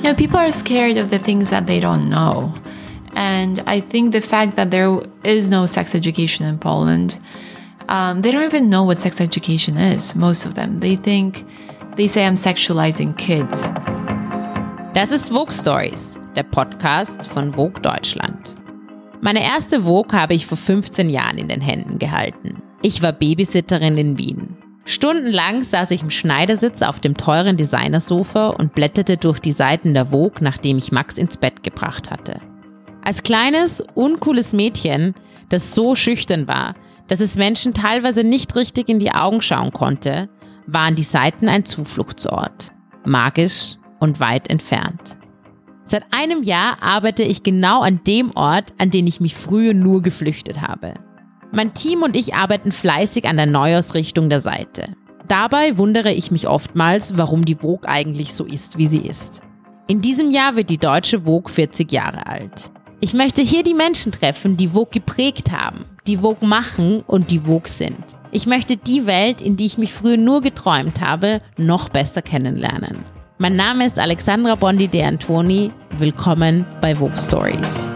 You know, people are scared of the things that they don't know. And I think the fact that there is no sex education in Poland, um, they don't even know what sex education is, most of them. They think, they say I'm sexualizing kids. Das ist Vogue Stories, der Podcast von Vogue Deutschland. Meine erste Vogue habe ich vor 15 Jahren in den Händen gehalten. Ich war Babysitterin in Wien. Stundenlang saß ich im Schneidersitz auf dem teuren Designersofa und blätterte durch die Seiten der Vogue, nachdem ich Max ins Bett gebracht hatte. Als kleines, uncooles Mädchen, das so schüchtern war, dass es Menschen teilweise nicht richtig in die Augen schauen konnte, waren die Seiten ein Zufluchtsort. Magisch und weit entfernt. Seit einem Jahr arbeite ich genau an dem Ort, an den ich mich früher nur geflüchtet habe. Mein Team und ich arbeiten fleißig an der Neuausrichtung der Seite. Dabei wundere ich mich oftmals, warum die Vogue eigentlich so ist, wie sie ist. In diesem Jahr wird die deutsche Vogue 40 Jahre alt. Ich möchte hier die Menschen treffen, die Vogue geprägt haben, die Vogue machen und die Vogue sind. Ich möchte die Welt, in die ich mich früher nur geträumt habe, noch besser kennenlernen. Mein Name ist Alexandra Bondi de Antoni. Willkommen bei Vogue Stories.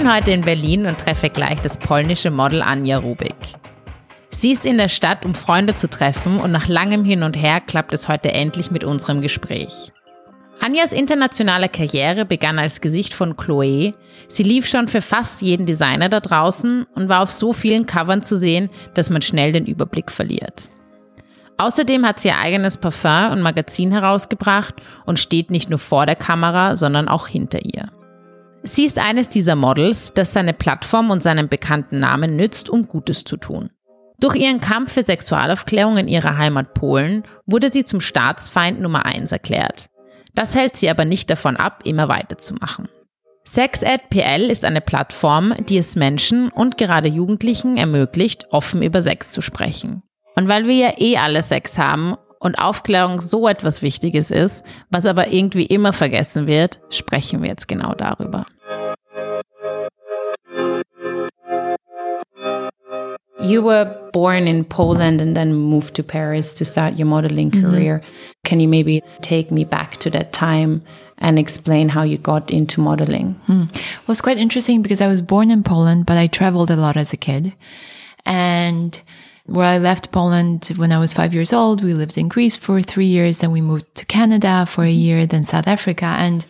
Bin heute in Berlin und treffe gleich das polnische Model Anja Rubik. Sie ist in der Stadt, um Freunde zu treffen und nach langem Hin und Her klappt es heute endlich mit unserem Gespräch. Anjas internationale Karriere begann als Gesicht von Chloe. Sie lief schon für fast jeden Designer da draußen und war auf so vielen Covern zu sehen, dass man schnell den Überblick verliert. Außerdem hat sie ihr eigenes Parfum und Magazin herausgebracht und steht nicht nur vor der Kamera, sondern auch hinter ihr. Sie ist eines dieser Models, das seine Plattform und seinen bekannten Namen nützt, um Gutes zu tun. Durch ihren Kampf für Sexualaufklärung in ihrer Heimat Polen wurde sie zum Staatsfeind Nummer 1 erklärt. Das hält sie aber nicht davon ab, immer weiterzumachen. SexEd.pl ist eine Plattform, die es Menschen und gerade Jugendlichen ermöglicht, offen über Sex zu sprechen. Und weil wir ja eh alle Sex haben und Aufklärung so etwas Wichtiges ist, was aber irgendwie immer vergessen wird, sprechen wir jetzt genau darüber. You were born in Poland and then moved to Paris to start your modeling mm-hmm. career. Can you maybe take me back to that time and explain how you got into modeling? Hmm. It was quite interesting because I was born in Poland, but I traveled a lot as a kid. And where I left Poland when I was five years old. We lived in Greece for three years, then we moved to Canada for a year, then South Africa. And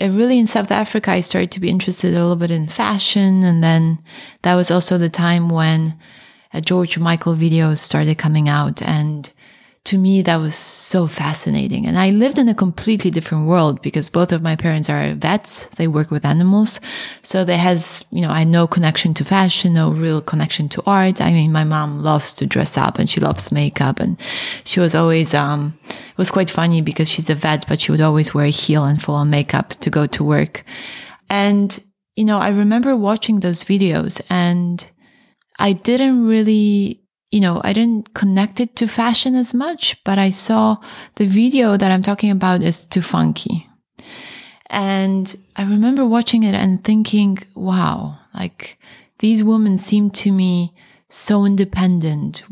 really in South Africa, I started to be interested a little bit in fashion. And then that was also the time when uh, George Michael videos started coming out and to me, that was so fascinating. And I lived in a completely different world because both of my parents are vets. They work with animals. So there has, you know, I had no connection to fashion, no real connection to art. I mean, my mom loves to dress up and she loves makeup and she was always, um, it was quite funny because she's a vet, but she would always wear a heel and full on makeup to go to work. And, you know, I remember watching those videos and I didn't really you know, I didn't connect it to fashion as much, but I saw the video that I'm talking about is too funky. And I remember watching it and thinking, wow, like these women seem to me so independent,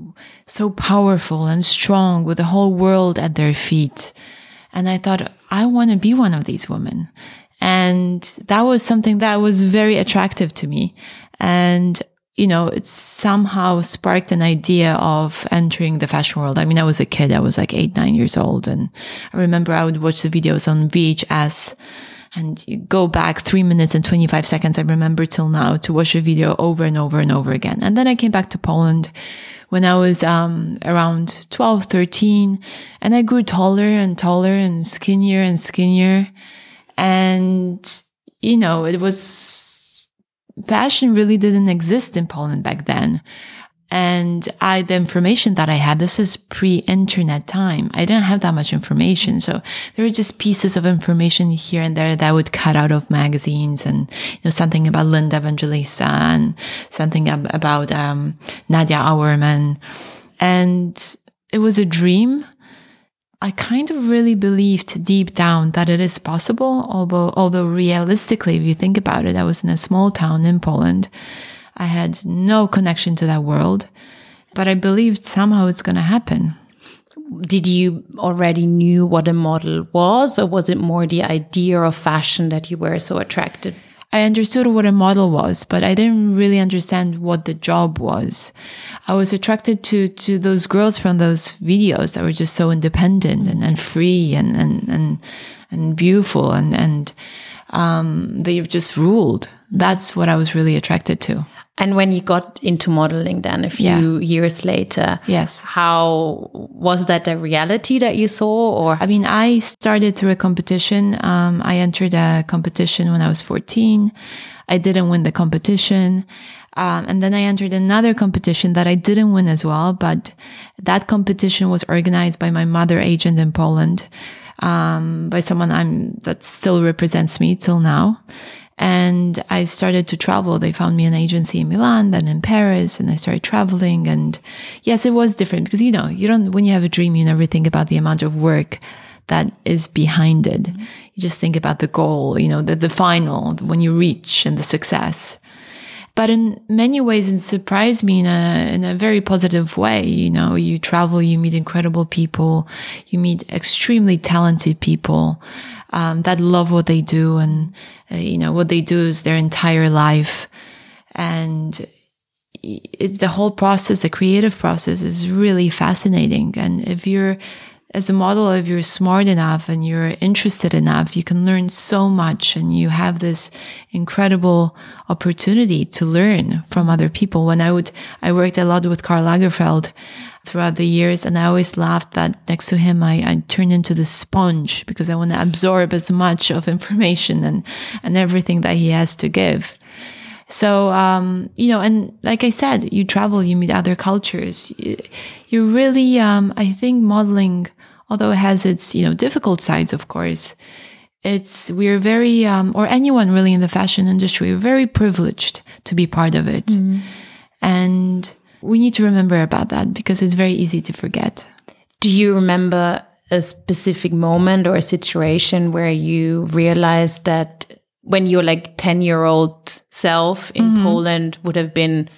so powerful and strong with the whole world at their feet. And I thought, I want to be one of these women. And that was something that was very attractive to me. And you know, it somehow sparked an idea of entering the fashion world. I mean, I was a kid. I was like eight, nine years old. And I remember I would watch the videos on VHS and go back three minutes and 25 seconds. I remember till now to watch a video over and over and over again. And then I came back to Poland when I was, um, around 12, 13 and I grew taller and taller and skinnier and skinnier. And, you know, it was, fashion really didn't exist in Poland back then. And I, the information that I had, this is pre-internet time. I didn't have that much information. So there were just pieces of information here and there that would cut out of magazines and, you know, something about Linda Evangelista and something ab- about, um, Nadja Auermann. And it was a dream I kind of really believed deep down that it is possible, although, although realistically, if you think about it, I was in a small town in Poland. I had no connection to that world, but I believed somehow it's going to happen. Did you already knew what a model was, or was it more the idea of fashion that you were so attracted? I understood what a model was, but I didn't really understand what the job was. I was attracted to, to those girls from those videos that were just so independent and, and free and, and, and, and beautiful and, and, um, they've just ruled. That's what I was really attracted to. And when you got into modeling then a few yeah. years later, yes. How was that a reality that you saw or? I mean, I started through a competition. Um, I entered a competition when I was 14. I didn't win the competition. Um, and then I entered another competition that I didn't win as well, but that competition was organized by my mother agent in Poland, um, by someone I'm, that still represents me till now. And I started to travel. They found me an agency in Milan, then in Paris, and I started traveling. And yes, it was different because, you know, you don't, when you have a dream, you never think about the amount of work that is behind it. You just think about the goal, you know, the, the final, when you reach and the success. But in many ways, it surprised me in a, in a very positive way. You know, you travel, you meet incredible people, you meet extremely talented people um, that love what they do and uh, you know what they do is their entire life. And it's the whole process the creative process is really fascinating. And if you're as a model if you're smart enough and you're interested enough you can learn so much and you have this incredible opportunity to learn from other people. When i would i worked a lot with karl lagerfeld throughout the years. And I always laughed that next to him, I, I turned into the sponge because I want to absorb as much of information and, and everything that he has to give. So, um, you know, and like I said, you travel, you meet other cultures. You, you really, um, I think modeling, although it has its, you know, difficult sides, of course, it's, we're very, um, or anyone really in the fashion industry, we're very privileged to be part of it. Mm. And we need to remember about that because it's very easy to forget. Do you remember a specific moment or a situation where you realized that when your like 10 year old self in mm -hmm. Poland would have been,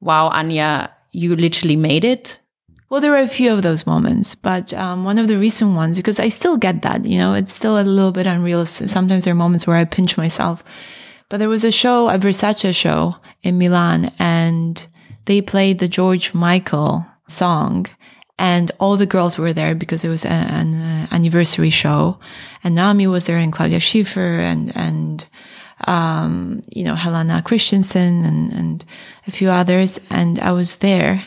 wow, Anja, you literally made it? Well, there were a few of those moments, but um, one of the recent ones, because I still get that, you know, it's still a little bit unreal. Sometimes there are moments where I pinch myself. But there was a show, a Versace show in Milan, and they played the George Michael song and all the girls were there because it was an uh, anniversary show and Naomi was there and Claudia Schiffer and, and, um, you know, Helena Christensen and, and a few others. And I was there.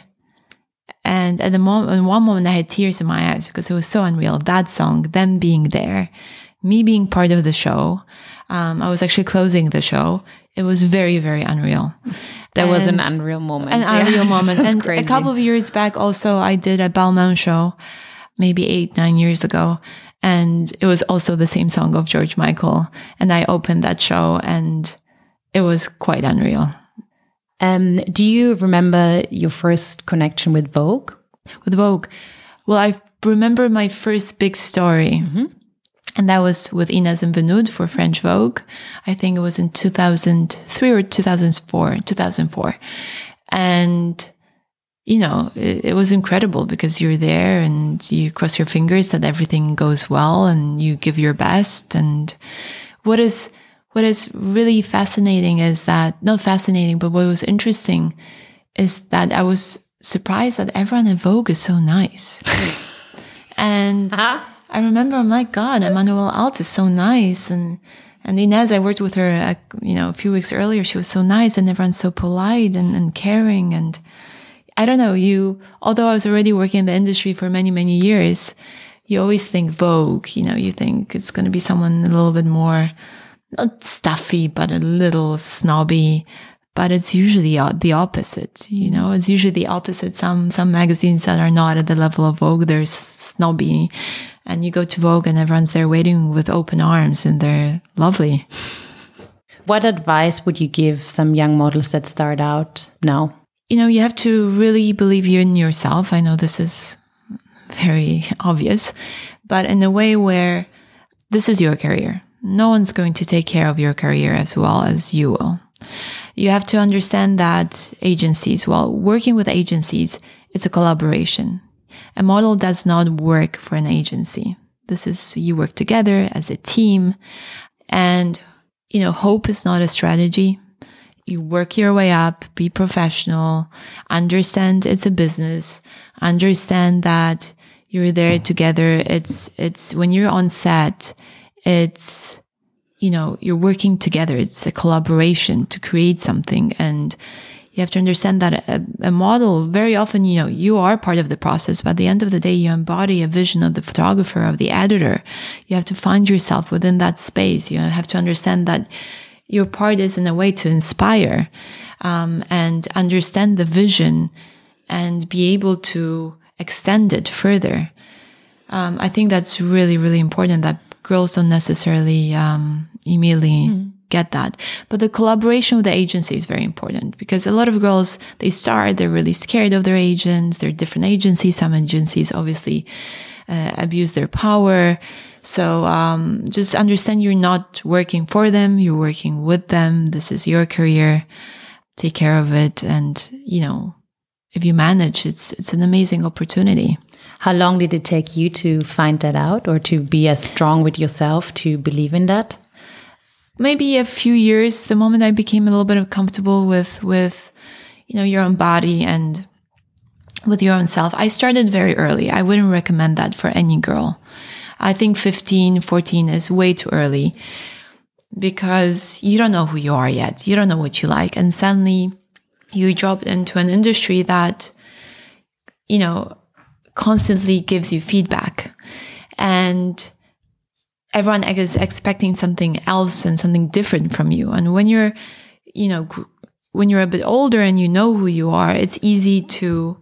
And at the moment, in one moment, I had tears in my eyes because it was so unreal. That song, them being there, me being part of the show. Um, I was actually closing the show. It was very, very unreal. That and was an unreal moment. An yeah. unreal moment. and crazy. a couple of years back, also, I did a Balmain show, maybe eight, nine years ago. And it was also the same song of George Michael. And I opened that show and it was quite unreal. Um, do you remember your first connection with Vogue? With Vogue? Well, I remember my first big story. Mm -hmm. And that was with Inez and Vinoodh for French Vogue. I think it was in 2003 or 2004, 2004. And, you know, it, it, was incredible because you're there and you cross your fingers that everything goes well and you give your best. And what is, what is really fascinating is that, not fascinating, but what was interesting is that I was surprised that everyone at Vogue is so nice. and, uh-huh I remember I'm like, God, Emmanuelle Alt is so nice. And, and Inez, I worked with her, uh, you know, a few weeks earlier. She was so nice and everyone's so polite and, and caring. And I don't know, you, although I was already working in the industry for many, many years, you always think Vogue, you know, you think it's going to be someone a little bit more, not stuffy, but a little snobby, but it's usually the opposite. You know, it's usually the opposite. Some some magazines that are not at the level of Vogue, they're snobby, and you go to Vogue and everyone's there waiting with open arms, and they're lovely. What advice would you give some young models that start out now? You know, you have to really believe in yourself. I know this is very obvious, but in a way where this is your career. No one's going to take care of your career as well as you will you have to understand that agencies, well, working with agencies, it's a collaboration. A model does not work for an agency. This is, you work together as a team. And, you know, hope is not a strategy. You work your way up, be professional, understand it's a business, understand that you're there together. It's, it's when you're on set, it's, you know, you're working together. It's a collaboration to create something. And you have to understand that a, a, model very often, you know, you are part of the process, but at the end of the day, you embody a vision of the photographer, of the editor. You have to find yourself within that space. You have to understand that your part is in a way to inspire, um, and understand the vision and be able to extend it further. Um, I think that's really, really important that girls don't necessarily um, immediately mm. Get that. But the collaboration with the agency is very important because a lot of girls, they start, they're really scared of their agents. They're different agencies. Some agencies obviously uh, abuse their power. So um, just understand you're not working for them, you're working with them. This is your career. Take care of it. And, you know, if you manage, it's, it's an amazing opportunity. How long did it take you to find that out or to be as strong with yourself to believe in that? Maybe a few years, the moment I became a little bit comfortable with, with, you know, your own body and with your own self. I started very early. I wouldn't recommend that for any girl. I think 15, 14 is way too early because you don't know who you are yet. You don't know what you like. And suddenly you drop into an industry that, you know, constantly gives you feedback and everyone is expecting something else and something different from you. And when you're, you know, when you're a bit older and you know who you are, it's easy to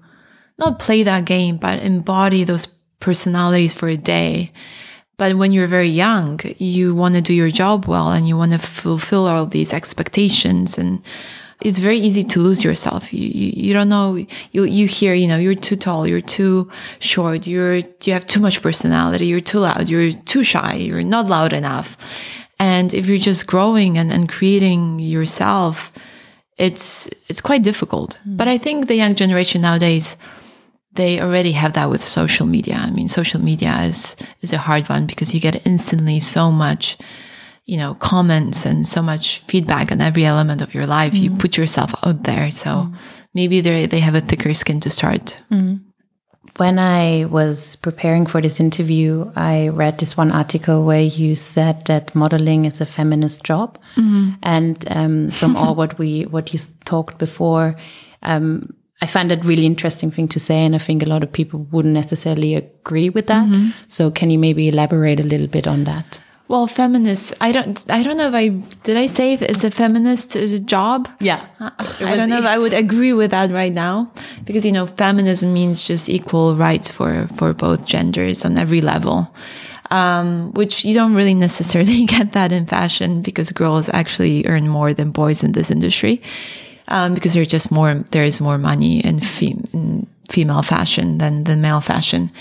not play that game, but embody those personalities for a day. But when you're very young, you want to do your job well and you want to fulfill all these expectations and it's very easy to lose yourself. You, you, you, don't know, you, you hear, you know, you're too tall, you're too short, you're, you have too much personality, you're too loud, you're too shy, you're not loud enough. And if you're just growing and, and creating yourself, it's, it's quite difficult. Mm. But I think the young generation nowadays, they already have that with social media. I mean, social media is, is a hard one because you get instantly so much you know, comments and so much feedback on every element of your life. Mm. You put yourself out there. So mm. maybe they they have a thicker skin to start. Mm. When I was preparing for this interview, I read this one article where you said that modeling is a feminist job, -hmm. and um, from all what we what you talked before, um, I find that really interesting thing to say, and I think a lot of people wouldn't necessarily agree with that. -hmm. So, can you maybe elaborate a little bit on that? Well, feminist. I don't. I don't know if I did. I say if it's a feminist job. Yeah. I don't know if I would agree with that right now, because you know, feminism means just equal rights for for both genders on every level, um, which you don't really necessarily get that in fashion because girls actually earn more than boys in this industry, um, because there's just more. There is more money in, fem- in female fashion than than male fashion,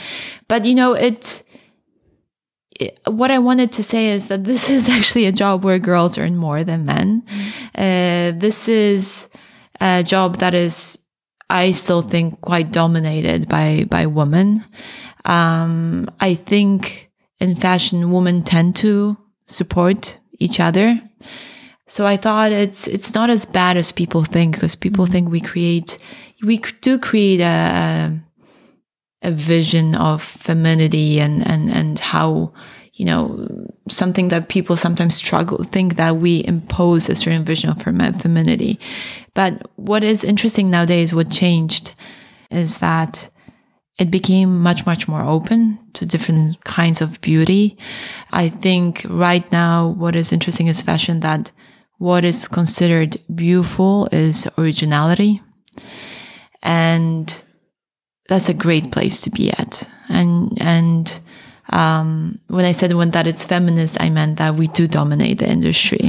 but you know it what I wanted to say is that this is actually a job where girls earn more than men. Uh, this is a job that is, I still think, quite dominated by by women. Um, I think in fashion, women tend to support each other. So I thought it's it's not as bad as people think because people mm-hmm. think we create we do create a a vision of femininity and, and, and how, you know, something that people sometimes struggle, think that we impose a certain vision of fem femininity. But what is interesting nowadays, what changed is that it became much, much more open to different kinds of beauty. I think right now, what is interesting is fashion that what is considered beautiful is originality. And that's a great place to be at. And, and, um, when I said when that it's feminist, I meant that we do dominate the industry,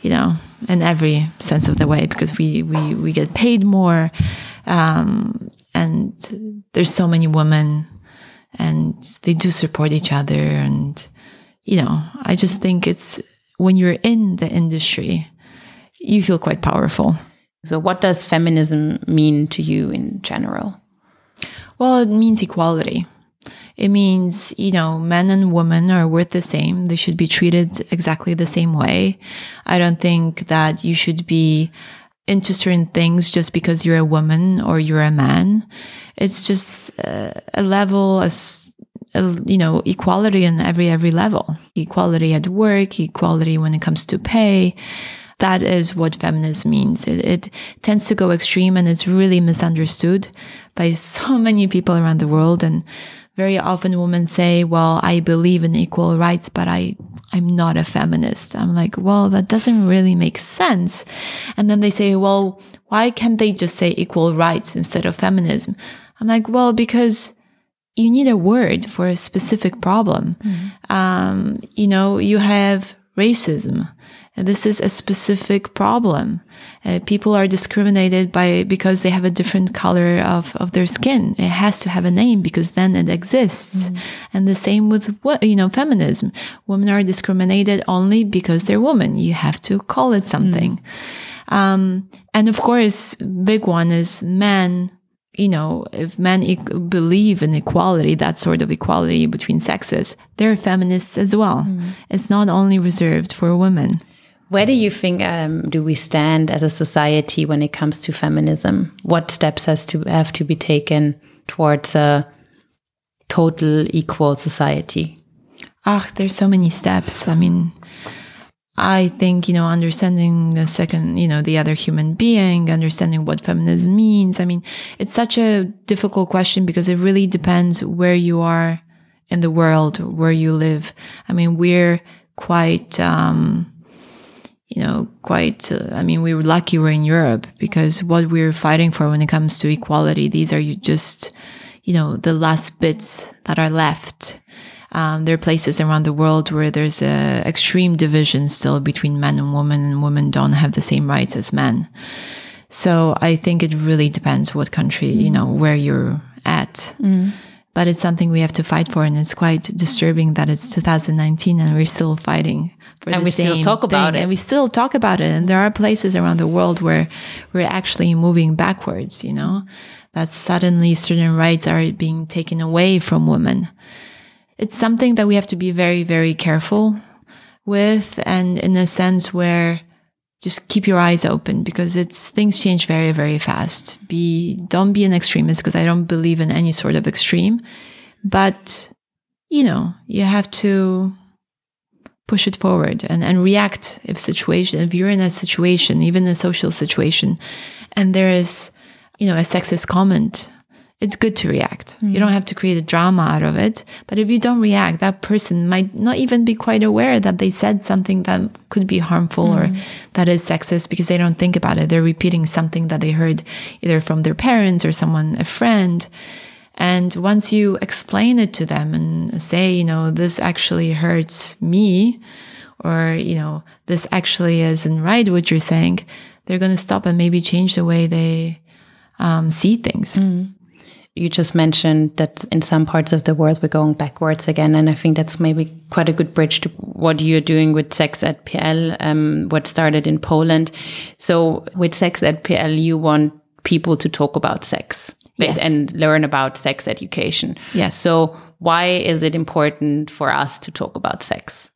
you know, in every sense of the way, because we, we, we get paid more. Um, and there's so many women and they do support each other. And, you know, I just think it's when you're in the industry, you feel quite powerful. So, what does feminism mean to you in general? Well, it means equality. It means, you know, men and women are worth the same. They should be treated exactly the same way. I don't think that you should be into certain things just because you're a woman or you're a man. It's just uh, a level, as you know, equality on every every level. Equality at work, equality when it comes to pay. That is what feminism means. It, it tends to go extreme and it's really misunderstood by so many people around the world. And very often women say, well, I believe in equal rights, but I, I'm not a feminist. I'm like, well, that doesn't really make sense. And then they say, well, why can't they just say equal rights instead of feminism? I'm like, well, because you need a word for a specific problem. Mm-hmm. Um, you know, you have racism. And this is a specific problem. Uh, people are discriminated by because they have a different color of, of their skin. It has to have a name because then it exists. Mm. And the same with what you know, feminism. Women are discriminated only because they're women. You have to call it something. Mm. Um, and of course, big one is men you know, if men e- believe in equality, that sort of equality between sexes, they're feminists as well. Mm. It's not only reserved for women. Where do you think um, do we stand as a society when it comes to feminism? What steps has to have to be taken towards a total equal society? Ah, there's so many steps. I mean, I think, you know, understanding the second, you know, the other human being, understanding what feminism means. I mean, it's such a difficult question because it really depends where you are in the world, where you live. I mean, we're quite, um, you know, quite, uh, I mean, we were lucky we're in Europe because what we're fighting for when it comes to equality, these are just, you know, the last bits that are left. Um, there are places around the world where there's a extreme division still between men and women, and women don't have the same rights as men. So I think it really depends what country, you know, where you're at. Mm. But it's something we have to fight for, and it's quite disturbing that it's 2019 and we're still fighting and we still talk about thing. it. and we still talk about it. And there are places around the world where we're actually moving backwards you know that suddenly certain rights are being taken away from women. It's something that we have to be very very careful with and in a sense where just keep your eyes open because it's things change very very fast. Be don't be an extremist because i don't believe in any sort of extreme but you know you have to push it forward and, and react if situation if you're in a situation even a social situation and there is you know a sexist comment it's good to react mm-hmm. you don't have to create a drama out of it but if you don't react that person might not even be quite aware that they said something that could be harmful mm-hmm. or that is sexist because they don't think about it they're repeating something that they heard either from their parents or someone a friend and once you explain it to them and say, you know, this actually hurts me, or, you know, this actually isn't right what you're saying, they're going to stop and maybe change the way they um, see things. Mm. You just mentioned that in some parts of the world we're going backwards again, and I think that's maybe quite a good bridge to what you're doing with SexEd.pl, um, what started in Poland. So with SexEd.pl, you want people to talk about sex yes. and learn about sex education. Yes. So why is it important for us to talk about sex?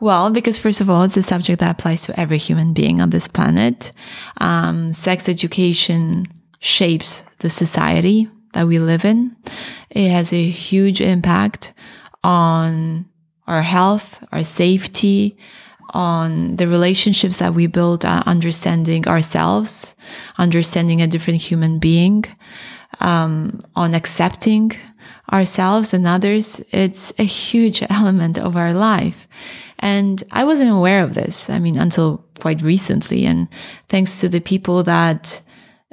Well, because first of all, it's a subject that applies to every human being on this planet. Um, sex education shapes the society that we live in. It has a huge impact on our health, our safety, on the relationships that we build, uh, understanding ourselves, understanding a different human being um, on accepting ourselves and others, it's a huge element of our life. And I wasn't aware of this. I mean, until quite recently. And thanks to the people that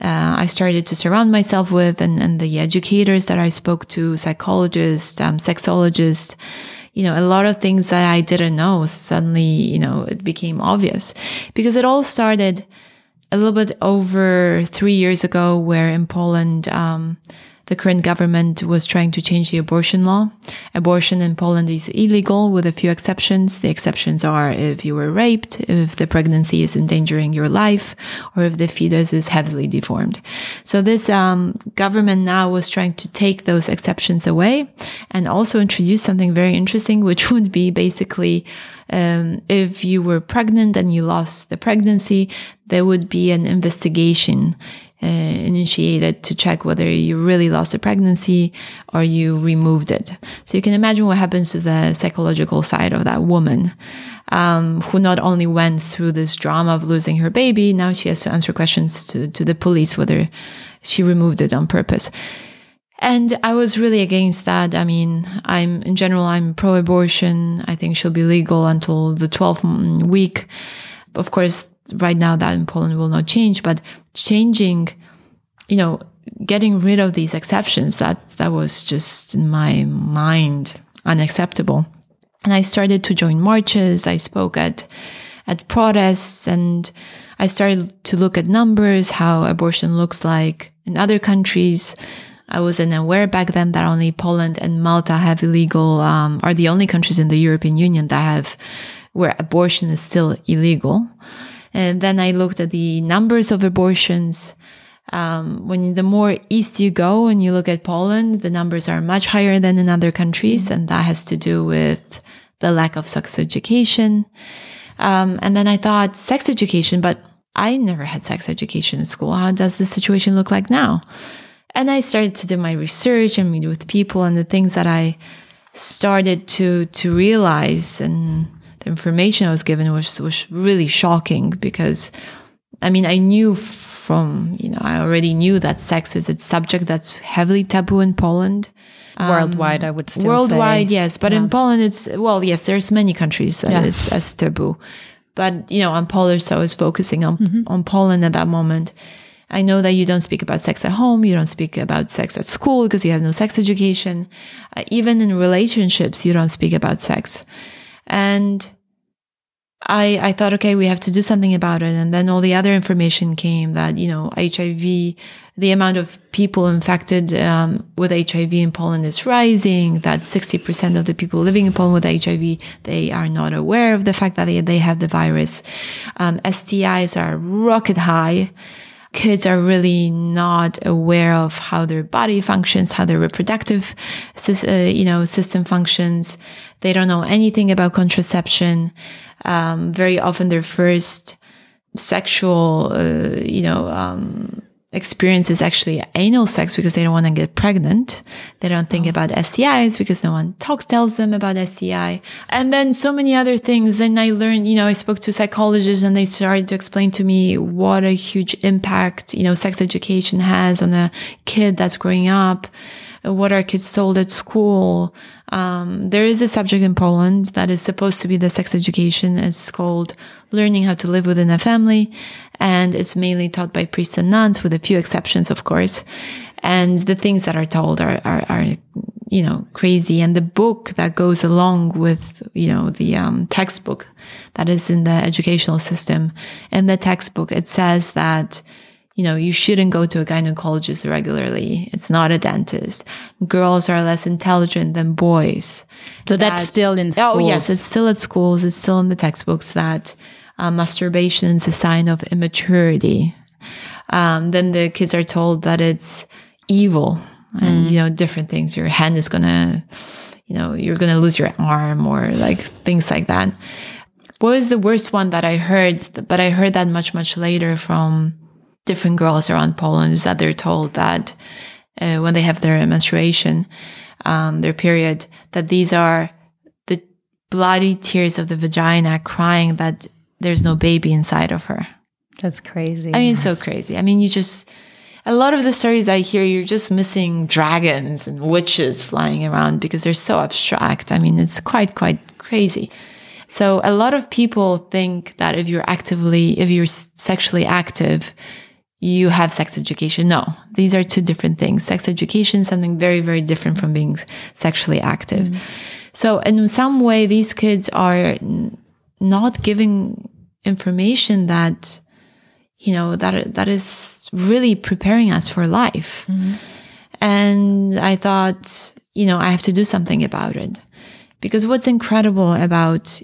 uh, I started to surround myself with and, and the educators that I spoke to, psychologists, um, sexologists, you know, a lot of things that I didn't know suddenly, you know, it became obvious because it all started a little bit over three years ago, where in Poland, um, the current government was trying to change the abortion law. Abortion in Poland is illegal with a few exceptions. The exceptions are if you were raped, if the pregnancy is endangering your life, or if the fetus is heavily deformed. So this um, government now was trying to take those exceptions away and also introduce something very interesting, which would be basically um, if you were pregnant and you lost the pregnancy, there would be an investigation uh, initiated to check whether you really lost a pregnancy or you removed it. So you can imagine what happens to the psychological side of that woman. Um, who not only went through this drama of losing her baby, now she has to answer questions to, to the police whether she removed it on purpose. And I was really against that. I mean, I'm in general, I'm pro abortion. I think she'll be legal until the 12th week. Of course, right now that in Poland will not change, but changing, you know, getting rid of these exceptions, that, that was just in my mind unacceptable. And I started to join marches. I spoke at, at protests and I started to look at numbers, how abortion looks like in other countries. I wasn't aware back then that only Poland and Malta have illegal, um, are the only countries in the European Union that have, where abortion is still illegal. And then I looked at the numbers of abortions. Um, when the more east you go and you look at Poland, the numbers are much higher than in other countries. And that has to do with the lack of sex education. Um, and then I thought sex education, but I never had sex education in school. How does the situation look like now? And I started to do my research and meet with people and the things that I started to, to realize and the information I was given was was really shocking because, I mean, I knew from you know I already knew that sex is a subject that's heavily taboo in Poland. Um, worldwide, I would still worldwide, say. yes, but yeah. in Poland, it's well, yes, there's many countries that yeah. it's as taboo, but you know, I'm Polish, so I was focusing on mm-hmm. on Poland at that moment. I know that you don't speak about sex at home. You don't speak about sex at school because you have no sex education. Uh, even in relationships, you don't speak about sex. And I, I thought, okay, we have to do something about it. And then all the other information came that, you know, HIV, the amount of people infected um, with HIV in Poland is rising, that 60% of the people living in Poland with HIV, they are not aware of the fact that they, they have the virus. Um, STIs are rocket high kids are really not aware of how their body functions, how their reproductive, uh, you know, system functions. They don't know anything about contraception. Um, very often their first sexual, uh, you know, um, experience is actually anal sex because they don't want to get pregnant. They don't think oh. about STIs because no one talks, tells them about STI. And then so many other things. Then I learned, you know, I spoke to psychologists and they started to explain to me what a huge impact, you know, sex education has on a kid that's growing up. What are kids told at school? Um, there is a subject in Poland that is supposed to be the sex education. It's called learning how to live within a family. And it's mainly taught by priests and nuns with a few exceptions, of course. And the things that are told are, are, are you know, crazy. And the book that goes along with, you know, the um, textbook that is in the educational system. In the textbook, it says that, you know, you shouldn't go to a gynecologist regularly. It's not a dentist. Girls are less intelligent than boys. So that's, that's still in schools. Oh, yes, it's still at schools. It's still in the textbooks that uh, masturbation is a sign of immaturity. Um, then the kids are told that it's evil and, mm. you know, different things. Your hand is gonna, you know, you're gonna lose your arm or like things like that. What was the worst one that I heard? But I heard that much, much later from different girls around Poland is that they're told that uh, when they have their menstruation, um, their period, that these are the bloody tears of the vagina crying that there's no baby inside of her. That's crazy. I mean, yes. so crazy. I mean, you just, a lot of the stories I hear, you're just missing dragons and witches flying around because they're so abstract. I mean, it's quite, quite crazy. So a lot of people think that if you're actively, if you're sexually active, you have sex education. No, these are two different things. Sex education something very, very different from being sexually active. Mm. So in some way, these kids are not giving information that you know that that is really preparing us for life. Mm-hmm. And I thought, you know, I have to do something about it. Because what's incredible about,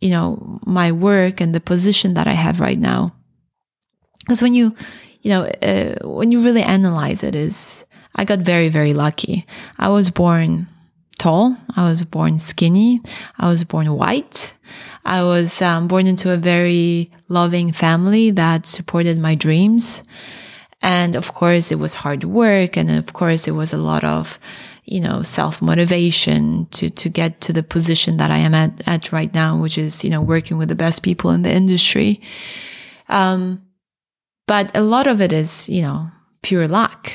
you know, my work and the position that I have right now, because when you, you know, uh, when you really analyze it, is I got very, very lucky. I was born tall. I was born skinny. I was born white. I was um, born into a very loving family that supported my dreams. And of course, it was hard work. And of course, it was a lot of, you know, self motivation to, to get to the position that I am at, at right now, which is, you know, working with the best people in the industry. Um, but a lot of it is, you know, pure luck.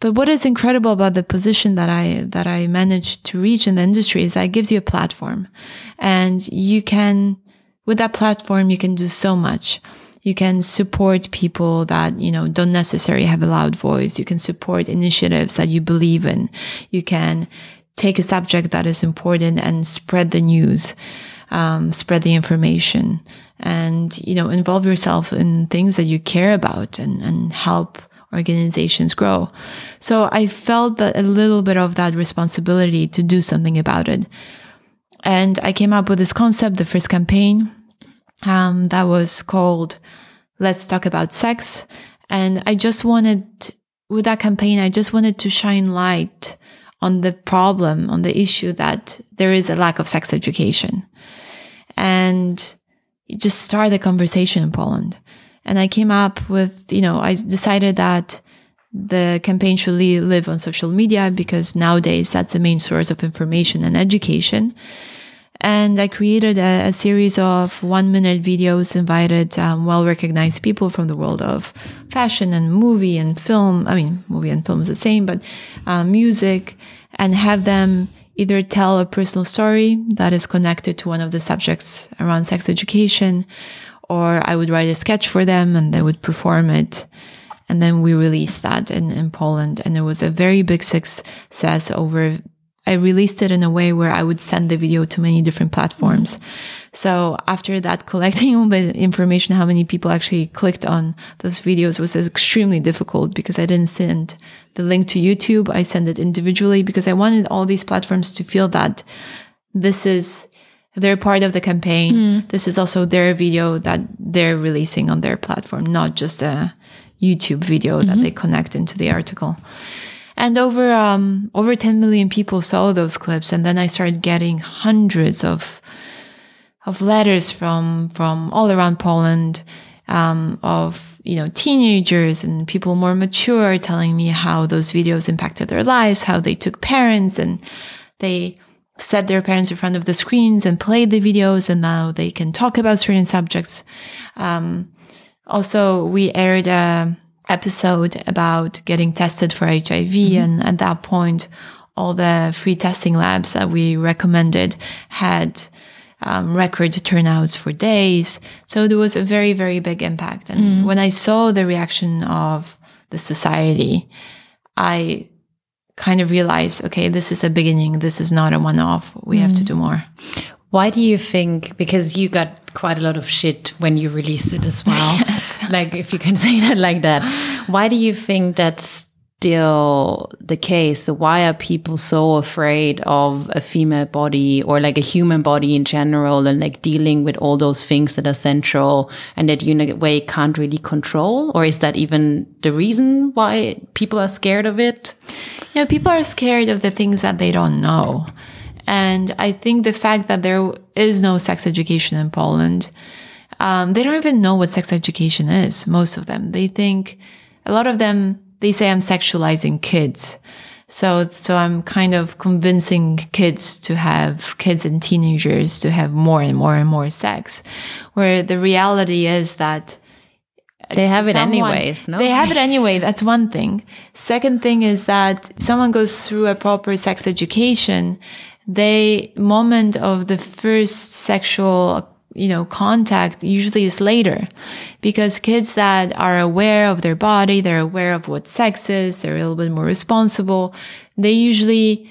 But what is incredible about the position that I that I managed to reach in the industry is that it gives you a platform. And you can with that platform you can do so much. You can support people that, you know, don't necessarily have a loud voice. You can support initiatives that you believe in. You can take a subject that is important and spread the news, um, spread the information and, you know, involve yourself in things that you care about and, and help organizations grow. So I felt that a little bit of that responsibility to do something about it. And I came up with this concept, the first campaign, um, that was called Let's Talk About Sex. And I just wanted, with that campaign, I just wanted to shine light on the problem, on the issue that there is a lack of sex education. And just start the conversation in Poland. And I came up with, you know, I decided that the campaign should live on social media because nowadays that's the main source of information and education. And I created a, a series of one minute videos, invited um, well recognized people from the world of fashion and movie and film. I mean, movie and film is the same, but uh, music, and have them either tell a personal story that is connected to one of the subjects around sex education or I would write a sketch for them and they would perform it. And then we released that in, in Poland and it was a very big success over I released it in a way where I would send the video to many different platforms. Mm-hmm. So after that, collecting all the information, how many people actually clicked on those videos was extremely difficult because I didn't send the link to YouTube. I sent it individually because I wanted all these platforms to feel that this is they're part of the campaign. Mm. This is also their video that they're releasing on their platform, not just a YouTube video mm-hmm. that they connect into the article. And over um, over 10 million people saw those clips, and then I started getting hundreds of of letters from from all around Poland um, of you know teenagers and people more mature telling me how those videos impacted their lives, how they took parents and they set their parents in front of the screens and played the videos, and now they can talk about certain subjects. Um, also, we aired a episode about getting tested for HIV, mm-hmm. and at that point, all the free testing labs that we recommended had um, record turnouts for days. So there was a very, very big impact. And mm. when I saw the reaction of the society, I kind of realized, okay, this is a beginning. This is not a one off. We mm. have to mm. do more. Why do you think? Because you got quite a lot of shit when you released it as well. yes. Like, if you can say that like that. Why do you think that's still the case? Why are people so afraid of a female body or like a human body in general and like dealing with all those things that are central and that you in a way can't really control? Or is that even the reason why people are scared of it? Yeah, people are scared of the things that they don't know. And I think the fact that there is no sex education in Poland, um, they don't even know what sex education is, most of them. They think, a lot of them they say I'm sexualizing kids. So, so I'm kind of convincing kids to have kids and teenagers to have more and more and more sex, where the reality is that they have it someone, anyways. No, they have it anyway. That's one thing. Second thing is that someone goes through a proper sex education. The moment of the first sexual you know, contact usually is later because kids that are aware of their body, they're aware of what sex is, they're a little bit more responsible. They usually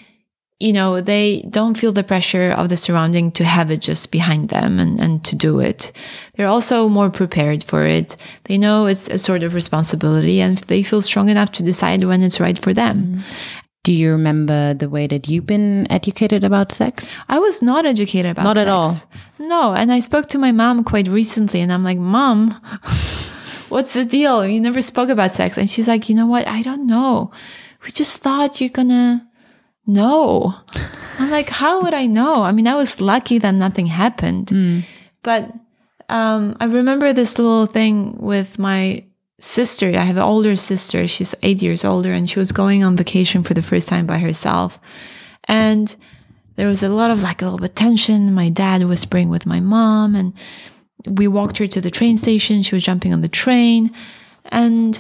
you know, they don't feel the pressure of the surrounding to have it just behind them and, and to do it. They're also more prepared for it. They know it's a sort of responsibility and they feel strong enough to decide when it's right for them. Mm-hmm. Do you remember the way that you've been educated about sex? I was not educated about Not at all. No. And I spoke to my mom quite recently and I'm like, Mom, what's the deal? You never spoke about sex. And she's like, you know what? I don't know. We just thought you're gonna know. I'm like, how would I know? I mean, I was lucky that nothing happened. But um, I remember this little thing with my sister. I have an older sister. She's eight years older, and she was going on vacation for the first time by herself. And there was a lot of like a little bit tension. My dad was whispering with my mom, and we walked her to the train station. She was jumping on the train, and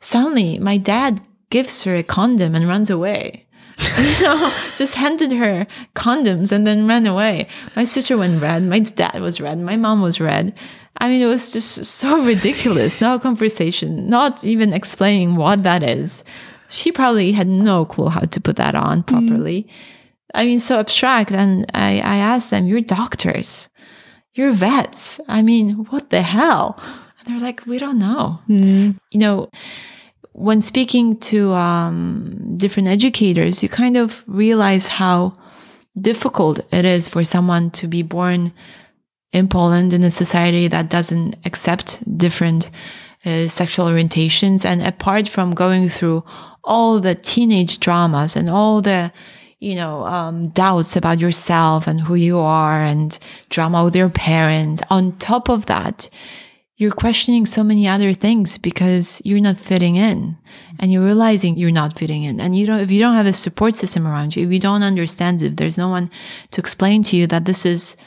suddenly my dad gives her a condom and runs away. you know, just handed her condoms and then ran away. My sister went red. My dad was red. My mom was red. I mean, it was just so ridiculous. No conversation, not even explaining what that is. She probably had no clue how to put that on properly. I mean, so abstract. And I, I asked them, You're doctors, you're vets. I mean, what the hell? And they're like, We don't know. You know, when speaking to um, different educators, you kind of realize how difficult it is for someone to be born in Poland in a society that doesn't accept different uh, sexual orientations. And apart from going through all the teenage dramas and all the, you know, um, doubts about yourself and who you are and drama with your parents, on top of that, you're questioning so many other things because you're not fitting in and you're realizing you're not fitting in. And you don't, if you don't have a support system around you, if you don't understand, it, if there's no one to explain to you that this is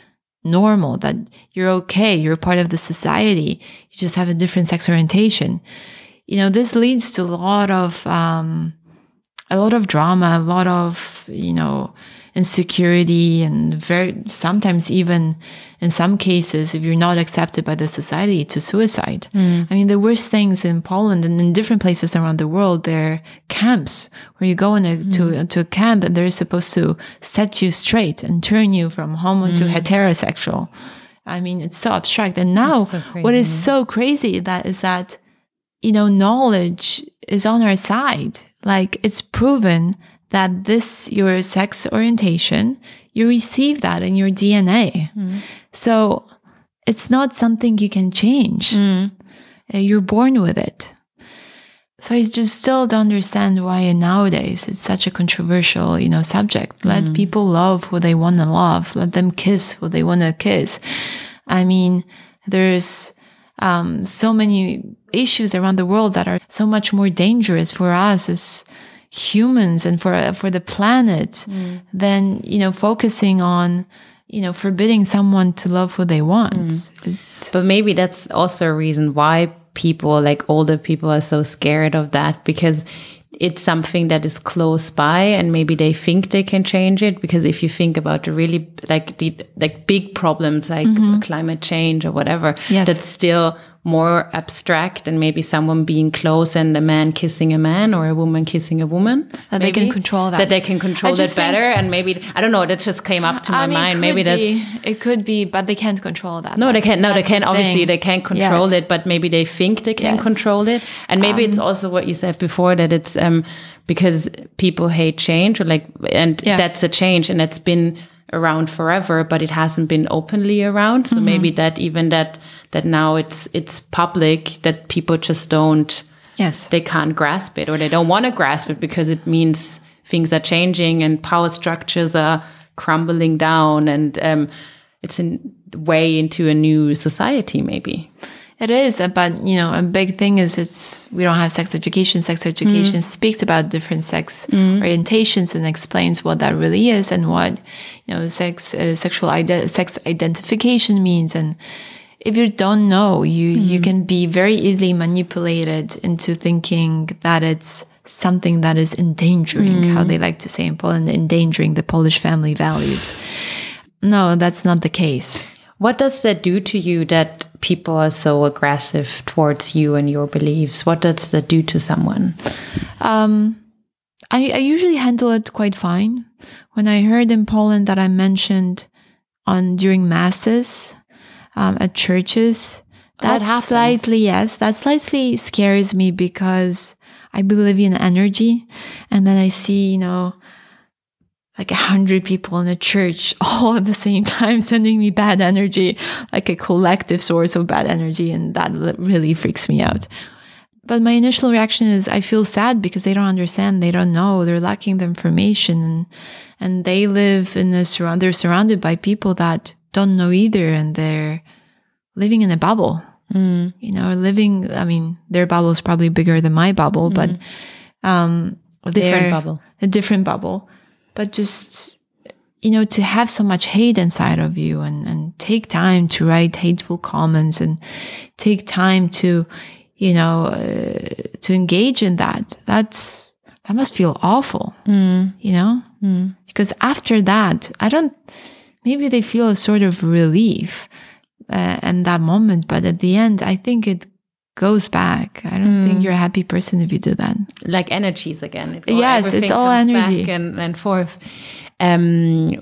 normal, that you're okay, you're part of the society, you just have a different sex orientation. You know, this leads to a lot of, um, a lot of drama, a lot of, you know, insecurity and very, sometimes even in some cases, if you're not accepted by the society to suicide. Hmm. I mean, the worst things in Poland and in different places around the world, there are camps where you go in a, hmm. to, to a camp and they're supposed to set you straight and turn you from homo to hmm. heterosexual. I mean, it's so abstract. And now so what is so crazy that is that, you know, knowledge is on our side. Like it's proven that this, your sex orientation, you receive that in your DNA. So it's not something you can change. Uh, You're born with it. So I just still don't understand why nowadays it's such a controversial, you know, subject. Let people love who they want to love. Let them kiss who they want to kiss. I mean, there's um, so many issues around the world that are so much more dangerous for us as humans and for uh, for the planet mm. than you know focusing on you know forbidding someone to love who they want. Mm. It's- But maybe that's also a reason why people, like older people, are so scared of that because it's something that is close by and maybe they think they can change it because if you think about the really like the like big problems like mm-hmm. climate change or whatever Yes. that's still more abstract than maybe someone being close and a man kissing a man or a woman kissing a woman That they can control that. that they can control that better and maybe i don't know that just came up to my I mean, mind maybe that's be, it could be, but they can't control that. no, they can't. No, they can't. Obviously, thing. they can't control Yes. it, but maybe they think they can Yes. control it. And maybe it's also what you said before that it's um because people hate change, or like, and Yeah. that's a change, and it's been around forever, but it hasn't been openly around. So maybe that even that that now it's it's public that people just don't Yes. they can't grasp it or they don't want to grasp it because it means things are changing and power structures are crumbling down and um, it's a way into a new society maybe It is, uh, but you know, a big thing is it's we don't have sex education. Sex education speaks about different sex orientations and explains what that really is and what you know sex uh, sexual ide- sex identification means. And if you don't know, you you can be very easily manipulated into thinking that it's something that is endangering, how they like to say in Poland, endangering the Polish family values. No, that's not the case. what does that do to you that people are so aggressive towards you and your beliefs what does that do to someone? Um, I, I usually handle it quite fine. when I heard in Poland that I mentioned on during masses um, at churches, that that slightly yes, that slightly scares me because I believe in energy, and then I see you know like a hundred people in a church all at the same time sending me bad energy, like a collective source of bad energy, and that really freaks me out. But my initial reaction is I feel sad because they don't understand, they don't know, they're lacking the information, and and they live in a surround. They're surrounded by people that don't know either, and they're living in a bubble. You know, living. I mean, their bubble is probably bigger than my bubble, but um, a Different bubble. a different bubble. But just, you know, to have so much hate inside of you and, and take time to write hateful comments and take time to, you know, uh, to engage in that, that's, that must feel awful, you know? Because after that, I don't, maybe they feel a sort of relief uh, in that moment, but at the end, I think it goes back. I don't think you're a happy person if you do that. like energies again. It Yes, it's all energy. back and, and forth. Um,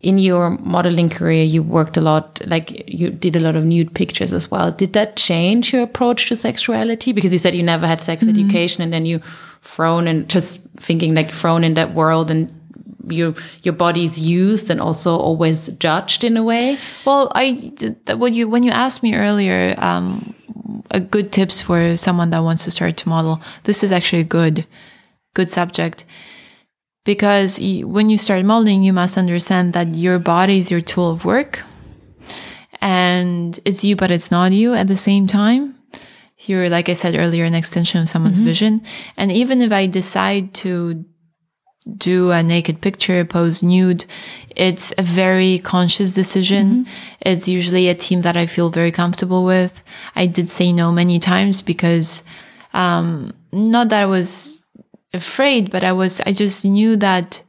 in your modeling career, you worked a lot, like you did a lot of nude pictures as well. Did that change your approach to sexuality? Because you said you never had sex Mm-hmm. education, and then you thrown and just thinking like thrown in that world, and your your body's used and also always judged in a way. Well, I when you when you asked me earlier, um, a good tips for someone that wants to start to model. This is actually a good, good subject because when you start modeling, you must understand that your body is your tool of work, and it's you, but it's not you at the same time. You're, like I said earlier, an extension of someone's mm-hmm. vision. And even if I decide to do a naked picture, pose nude. It's a very conscious decision. It's usually a team that I feel very comfortable with. I did say no many times because, um, not that I was afraid, but I was, I just knew that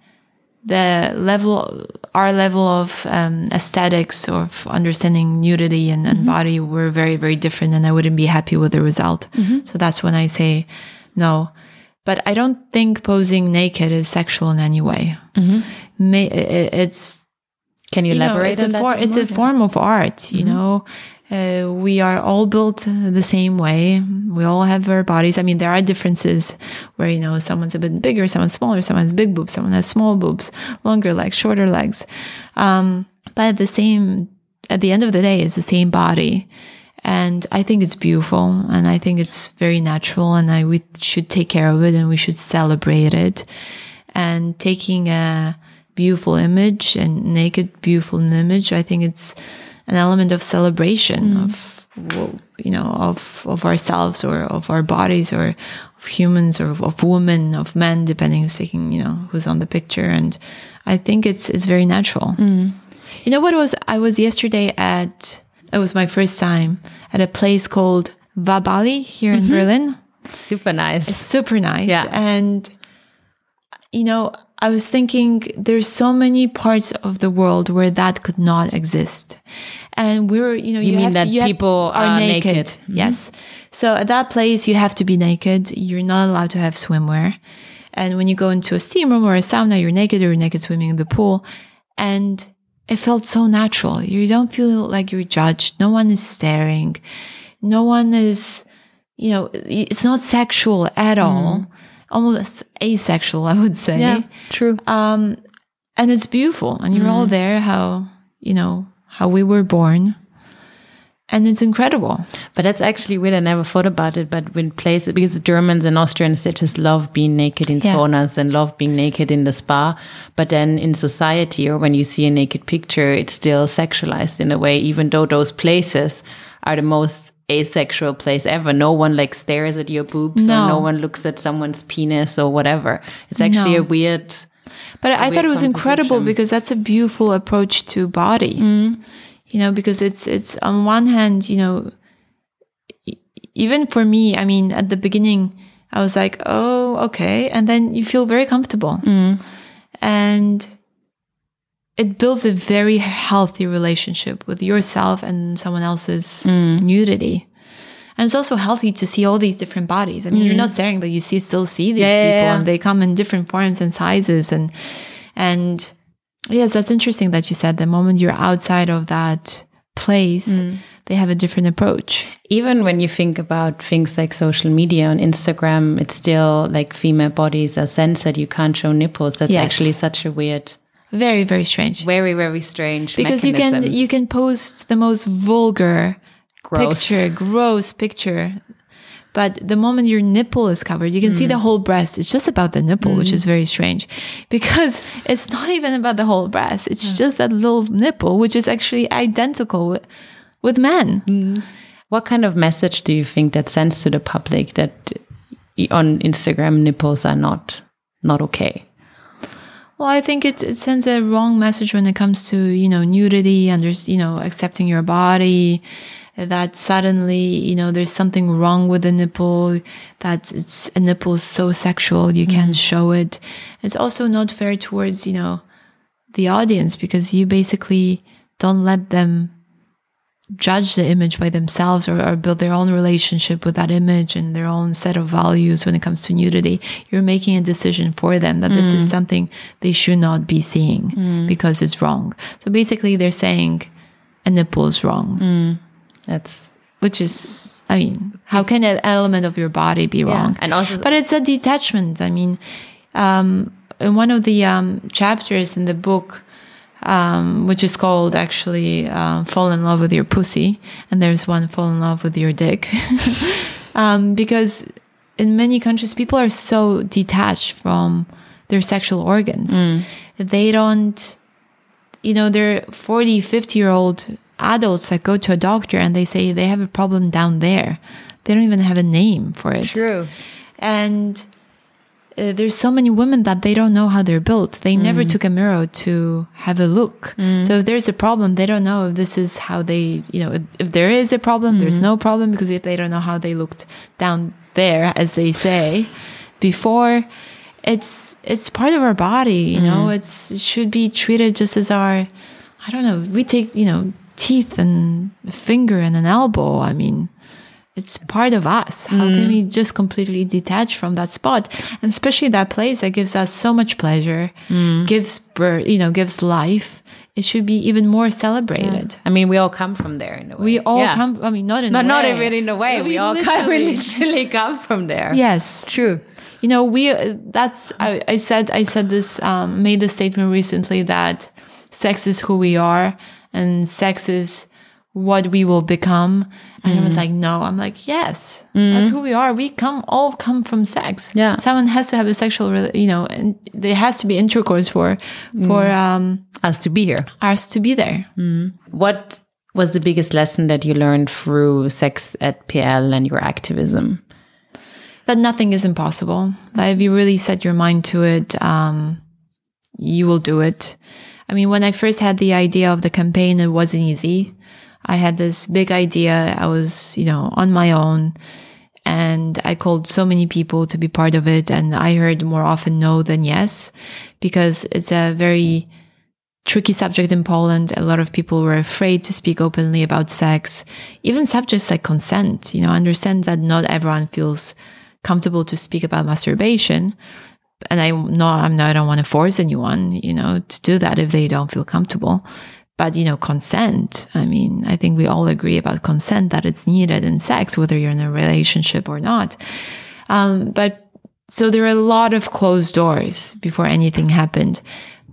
the level, our level of um, aesthetics or of understanding nudity and, and body were very, very different, and I wouldn't be happy with the result. So that's when I say no. But I don't think posing naked is sexual in any way. May, i- i- it's Can you you know, elaborate it's on a that? for, it's a form of art you know? Uh, we are all built the same way. We all have our bodies. I mean there are differences where you know someone's a bit bigger someone's smaller someone has big boobs someone has small boobs longer legs shorter legs. Um, but at the same at the end of the day it's the same body and i think it's beautiful and i think it's very natural and i we should take care of it and we should celebrate it. And taking a beautiful image and naked beautiful image i think it's an element of celebration mm. of you know of of ourselves or of our bodies or of humans or of, of women of men depending who's taking you know who's on the picture. And i think it's it's very natural. Mm. You know what was i was yesterday at it was my first time at a place called vabali here in berlin super nice. super nice. Yeah. And, you know, I was thinking there's so many parts of the world where that could not exist. And we're, you know, you, mean have that to, you people to, are naked? Mm-hmm. Yes. So at that place, you have to be naked. You're not allowed to have swimwear. And when you go into a steam room or a sauna, you're naked or you're naked swimming in the pool. And it felt so natural. You don't feel like you're judged. No one is staring. No one is, you know, it's not sexual at all. Almost asexual, I would say. Yeah, true. Um, and it's beautiful. And you're all there, how, you know, how we were born. And it's incredible. But that's actually weird. I never thought about it. But when places, because Germans and Austrians, they just love being naked in Yeah. saunas and love being naked in the spa. But then in society, or when you see a naked picture, it's still sexualized in a way, even though those places are the most asexual place ever. No one like stares at your boobs No. or no one looks at someone's penis or whatever. It's actually No. a weird. But I weird thought it was incredible because that's a beautiful approach to body. Mm. You know, because it's it's on one hand, you know, even for me, I mean, at the beginning, I was like, oh, okay, and then you feel very comfortable, mm. and it builds a very healthy relationship with yourself and someone else's mm. nudity. And it's also healthy to see all these different bodies. I mean, you're mm. not staring, but you see still see these Yeah, yeah, people, yeah. and they come in different forms and sizes, and And yes, that's interesting that you said the moment you're outside of that place, mm. they have a different approach. Even when you think about things like social media on Instagram, it's still like female bodies are censored. You can't show nipples. That's Yes. actually such a weird, Very, very strange. very, very strange. because you can you can post the most vulgar Gross. picture, gross picture. But the moment your nipple is covered, you can see the mm. whole breast. It's just about the nipple, which is mm. very strange because it's not even about the whole breast. It's just that little nipple, which is actually identical with, with men. Mm. What kind of message do you think that sends to the public that on Instagram nipples are not not okay? Well, I think it, it sends a wrong message when it comes to, you know, nudity and you know, accepting your body, that suddenly, you know, there's something wrong with the nipple, that it's a nipple so sexual, you can't mm. show it. It's also not fair towards, you know, the audience because you basically don't let them judge the image by themselves or, or build their own relationship with that image and their own set of values when it comes to nudity. You're making a decision for them that this is mm. something they should not be seeing mm. because it's wrong. So basically, they're saying a nipple is wrong, That's which is, I mean, how can an element of your body be wrong? and also But it's a detachment. I mean, um, in one of the um, chapters in the book, um, which is called actually uh, "Fall in Love with Your Pussy," and there's one "Fall in Love with Your Dick," um, because in many countries people are so detached from their sexual organs. They don't, you know, they're 40, 50 year old adults that go to a doctor and they say they have a problem down there. They don't even have a name for it. true. And uh, there's so many women that they don't know how they're built. They never mm. took a mirror to have a look. Mm. So if there's a problem, they don't know if this is how they, you know, if, if there is a problem, there's mm. no problem because if they don't know how they looked down there, as they say, before. It's it's part of our body, you know. It's it should be treated just as our, I don't know. We take you know teeth and a finger and an elbow. I mean, it's part of us. How can we just completely detach from that spot? And especially that place that gives us so much pleasure, gives birth, you know, gives life. It should be even more celebrated. I mean, we all come from there in a way. We all Yeah. come. I mean, not in Not, a not even in a way. So We, all come, we literally- come from there. Yes, True. you know we uh, that's I, I said i said this um, made this statement recently that sex is who we are and sex is what we will become and it was like no i'm like yes that's who we are we come all come from sex Yeah. someone has to have a sexual you know and there has to be intercourse for for um Us to be here. ours to be there What was the biggest lesson that you learned through SexEd.pl and your activism? that nothing is impossible. That if you really set your mind to it, um, you will do it. I mean, when I first had the idea of the campaign, it wasn't easy. I had this big idea. I was, you know, on my own and I called so many people to be part of it. And I heard more often no than yes, because it's a very tricky subject in Poland. A lot of people were afraid to speak openly about sex, even subjects like consent. You know, understand that not everyone feels comfortable to speak about masturbation. And I no, I'm not, I don't want to force anyone, you know, to do that if they don't feel comfortable. But, you know, consent. I mean, I think we all agree about consent that it's needed in sex, whether you're in a relationship or not. Um, but so there are a lot of closed doors before anything happened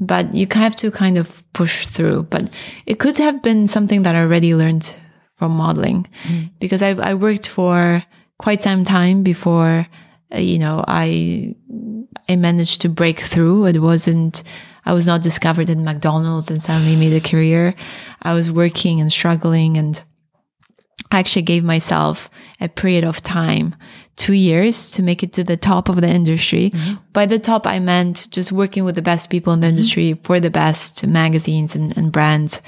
but you have to kind of push through. But it could have been something that I already learned from modeling because I, I worked for quite some time before, Uh, you know, I, I managed to break through. It wasn't, I was not discovered in McDonald's and suddenly made a career. I was working and struggling and I actually gave myself a period of time, two years to make it to the top of the industry. Mm-hmm. By the top, I meant just working with the best people in the mm-hmm. industry for the best magazines and, and brands.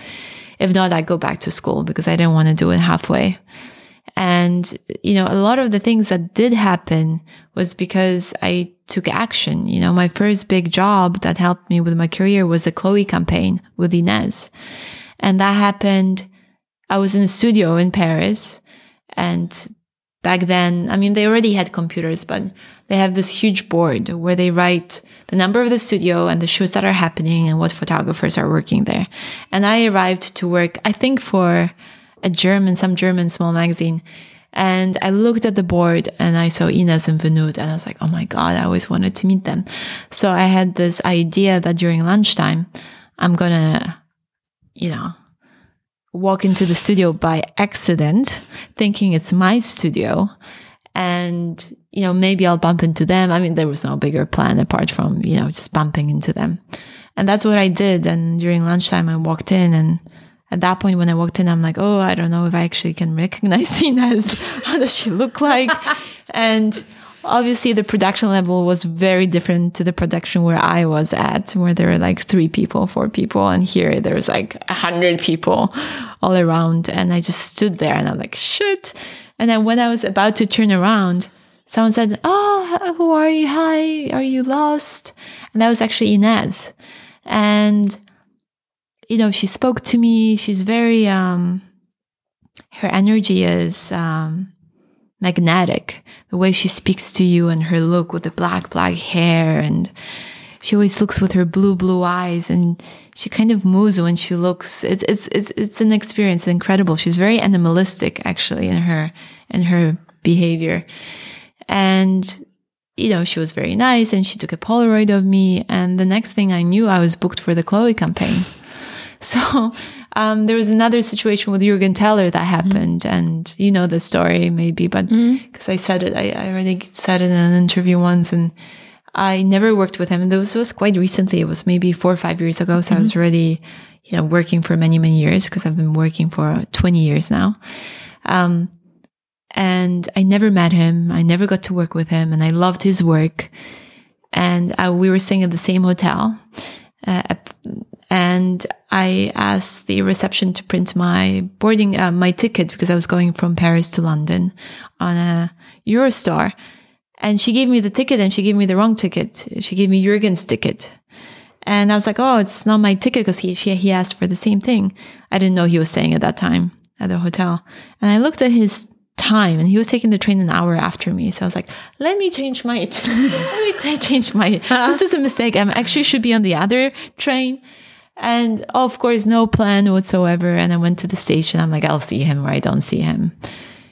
If not, I go back to school because I didn't want to do it halfway. And, you know, a lot of the things that did happen was because I took action. You know, my first big job that helped me with my career was the Chloe campaign with Inez. And that happened I was in a studio in Paris and back then, I mean, they already had computers, but they have this huge board where they write the number of the studio and the shoots that are happening and what photographers are working there. And I arrived to work, I think for a German, some German small magazine. And I looked at the board and I saw Inez and Vinoodh and I was like, oh my God, I always wanted to meet them. So I had this idea that during lunchtime, I'm going to, you know, walk into the studio by accident, thinking it's my studio. And, you know, maybe I'll bump into them. I mean, there was no bigger plan apart from, you know, just bumping into them. And that's what I did. And during lunchtime, I walked in and at that point when I walked in, I'm like, oh, I don't know if I actually can recognize Inez. How does she look like? and obviously the production level was very different to the production where I was at, where there were like three people, four people. And here there's like a hundred people all around. And I just stood there and I'm like, shit. And then when I was about to turn around, someone said, Oh, who are you? Hi. Are you lost? And that was actually Inez. And you know, she spoke to me. She's very, um, her energy is, um, magnetic. The way she speaks to you and her look with the black, black hair. And she always looks with her blue, blue eyes and she kind of moves when she looks. It's, it's, it's, it's an experience. incredible. She's very animalistic actually in her, in her behavior. And, you know, she was very nice and she took a Polaroid of me. And the next thing I knew, I was booked for the Chloe campaign. So um, there was another situation with Jürgen Teller that happened, mm. and you know the story maybe, but because mm. I said it, I, I, already said it in an interview once, and I never worked with him. And this was quite recently; it was maybe four or five years ago. So mm. I was mm-hmm. already, you know, working for many many years because I've been working for twenty years now. Um, and I never met him. I never got to work with him, and I loved his work. And I, uh, we were staying at the same hotel. Uh, and I asked the reception to print my boarding, uh, my ticket because I was going from Paris to London on a Eurostar. And she gave me the ticket and she gave me the wrong ticket. She gave me Jürgen's ticket. And I was like, oh, it's not my ticket because he, she, he asked for the same thing. I didn't know he was staying at that time at the hotel. And I looked at his time and he was taking the train an hour after me. So I was like, let me change my, let me change my, this is a mistake. I actually should be on the other train. And of course, no plan whatsoever. And I went to the station. I'm like, I'll see him or I don't see him.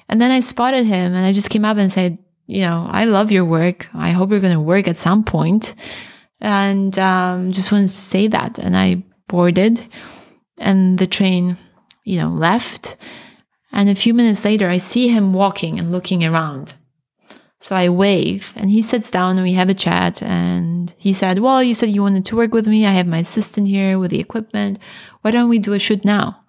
And then I spotted him and I just came up and said, you know, I love your work. I hope you're going to work at some point. And um, just wanted to say that. And I boarded and the train, you know, left. And a few minutes later, I see him walking and looking around. So I wave and he sits down and we have a chat. And he said, Well, you said you wanted to work with me. I have my assistant here with the equipment. Why don't we do a shoot now?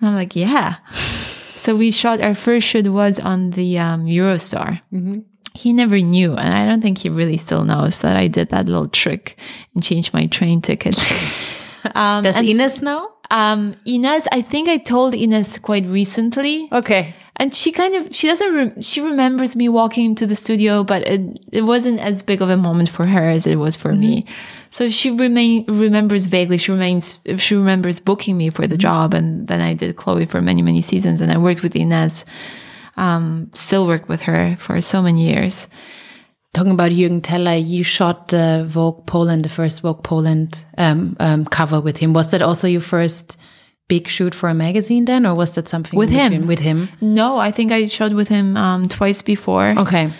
And I'm like, Yeah. so we shot our first shoot was on the um, Eurostar. Mm-hmm. He never knew. And I don't think he really still knows that I did that little trick and changed my train ticket. um, Does Inez know? Um, Inez, I think I told Inez quite recently. Okay and she kind of she doesn't re- she remembers me walking into the studio but it, it wasn't as big of a moment for her as it was for mm-hmm. me so she remain remembers vaguely she remains she remembers booking me for the mm-hmm. job and then i did chloe for many many seasons and i worked with inez um, still work with her for so many years Talking about Jürgen Teller, you shot the Vogue Poland, the first Vogue Poland um, um, cover with him. Was that also your first big shoot for a magazine then, or was that something with him? With him? No, I think I shot with him um, twice before. Okay.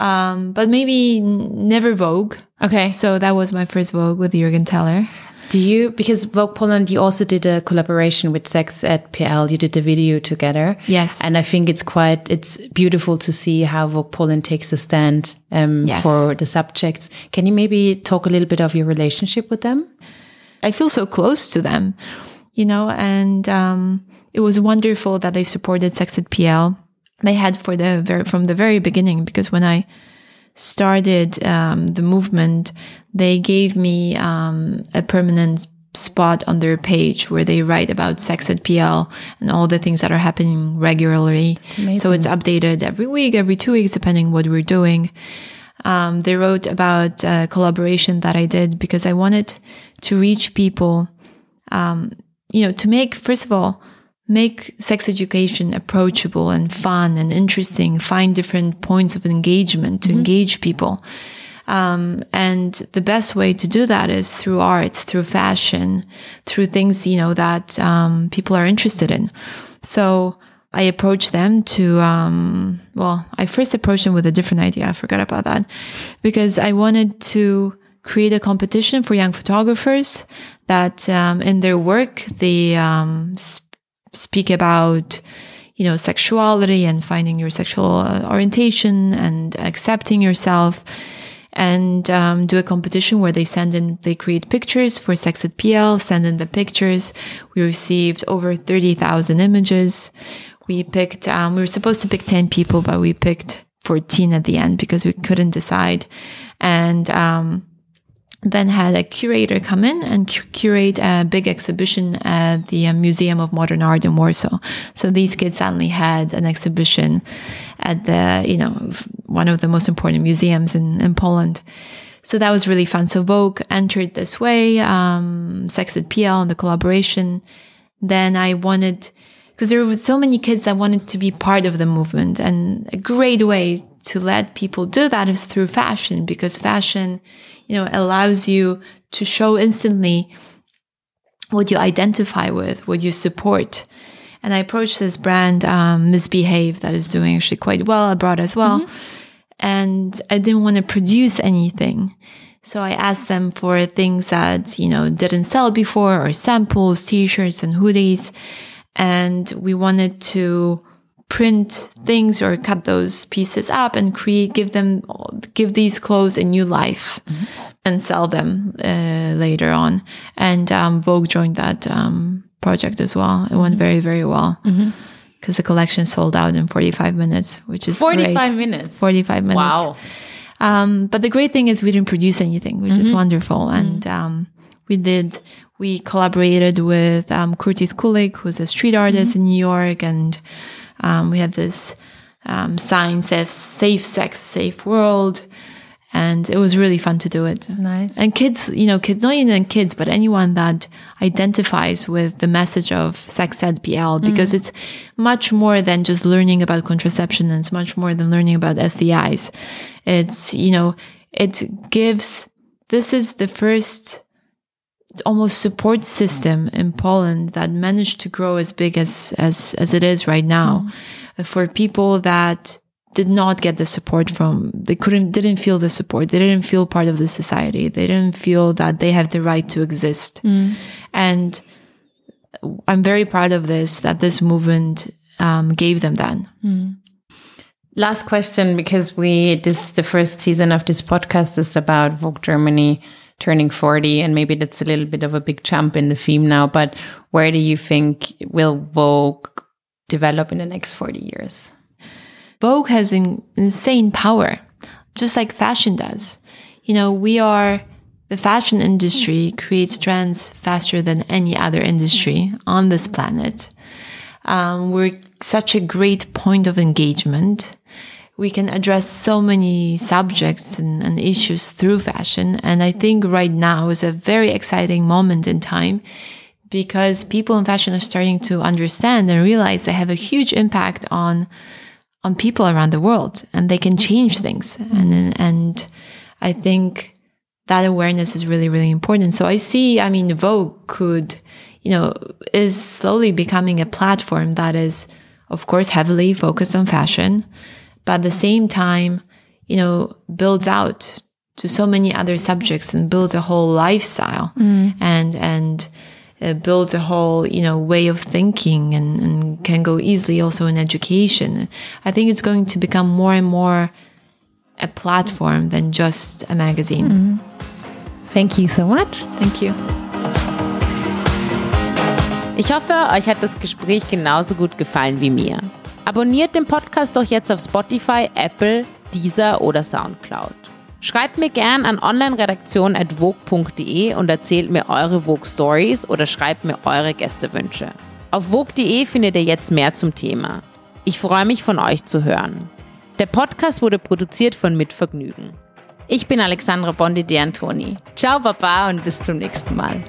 Um, but maybe never Vogue. Okay. So that was my first Vogue with Jürgen Teller. Do you, because Vogue Poland, you also did a collaboration with SexEd.pl. You did the video together. Yes. And I think it's quite, it's beautiful to see how Vogue Poland takes a stand um, yes. for the subjects. Can you maybe talk a little bit of your relationship with them? I feel so close to them you know, and um, it was wonderful that they supported SexEd.pl. They had for the very from the very beginning because when I started um, the movement, they gave me um, a permanent spot on their page where they write about SexEd.pl and all the things that are happening regularly. So it's updated every week, every two weeks, depending what we're doing. Um, they wrote about a collaboration that I did because I wanted to reach people um, you know, to make, first of all, make sex education approachable and fun and interesting, find different points of engagement to engage people. Um, and the best way to do that is through art, through fashion, through things, you know, that, um, people are interested in. So I approached them to, um, well, I first approached them with a different idea. I forgot about that because I wanted to create a competition for young photographers that, um, in their work, they, um, sp- speak about, you know, sexuality and finding your sexual uh, orientation and accepting yourself and um, do a competition where they send in, they create pictures for SexEd.pl, send in the pictures. We received over 30,000 images. We picked, um, we were supposed to pick 10 people, but we picked 14 at the end because we couldn't decide. And, um, then had a curator come in and cu- curate a big exhibition at the uh, Museum of Modern Art in Warsaw. So these kids suddenly had an exhibition at the, you know, one of the most important museums in, in Poland. So that was really fun. So Vogue entered this way, um, SexEd.pl and the collaboration. Then I wanted, because there were so many kids that wanted to be part of the movement and a great way to let people do that is through fashion because fashion, you know, allows you to show instantly what you identify with, what you support. And I approached this brand, um, Misbehave, that is doing actually quite well abroad as well. And I didn't want to produce anything. So I asked them for things that, you know, didn't sell before or samples, t-shirts and hoodies. And we wanted to print things or cut those pieces up and create, give them, give these clothes a new life and sell them uh, later on. And um, Vogue joined that um, project as well. It went very, very well because the collection sold out in 45 minutes, which is 45 great. minutes. 45 minutes. Wow. Um, but the great thing is we didn't produce anything, which is wonderful. And um, we did, we collaborated with um, Curtis Kulig, who's a street artist in New York. And um, we had this um, sign, safe, safe sex, safe world. And it was really fun to do it. Nice. And kids, you know, kids, not even kids, but anyone that identifies with the message of SexEd.pl, because it's much more than just learning about contraception and it's much more than learning about STIs. It's, you know, it gives, this is the first almost support system in Poland that managed to grow as big as, as, as it is right now mm-hmm. for people that did not get the support from they couldn't didn't feel the support. They didn't feel part of the society. They didn't feel that they have the right to exist. Mm. And i'm very proud of this that this movement um, gave them that. Mm. Last question, because we this the first season of this podcast is about Vogue Germany turning 40, and maybe that's a little bit of a big jump in the theme now. But where do you think will Vogue develop in the next 40 years? Vogue has an insane power, just like fashion does. You know, we are the fashion industry creates trends faster than any other industry on this planet. Um, we're such a great point of engagement. We can address so many subjects and, and issues through fashion. And I think right now is a very exciting moment in time because people in fashion are starting to understand and realize they have a huge impact on on people around the world and they can change things. And and i think that awareness is really really important. So i see i mean vogue could you know is slowly becoming a platform that is of course heavily focused on fashion but at the same time you know builds out to so many other subjects and builds a whole lifestyle and and uh, builds a whole you know way of thinking and, and can go easily also in education. I think it's going to become more and more a platform than just a magazine. Thank you so much. thank you. Ich hoffe, euch hat das Gespräch genauso gut gefallen wie mir. Abonniert den Podcast doch jetzt auf Spotify, Apple, Deezer oder Soundcloud. Schreibt mir gern an onlineredaktion.vogue.de und erzählt mir eure Vogue Stories oder schreibt mir eure Gästewünsche. Auf vogue.de findet ihr jetzt mehr zum Thema. Ich freue mich von euch zu hören. Der Podcast wurde produziert von Mitvergnügen. Ich bin Alexandra Bondi de Antoni. Ciao Baba und bis zum nächsten Mal.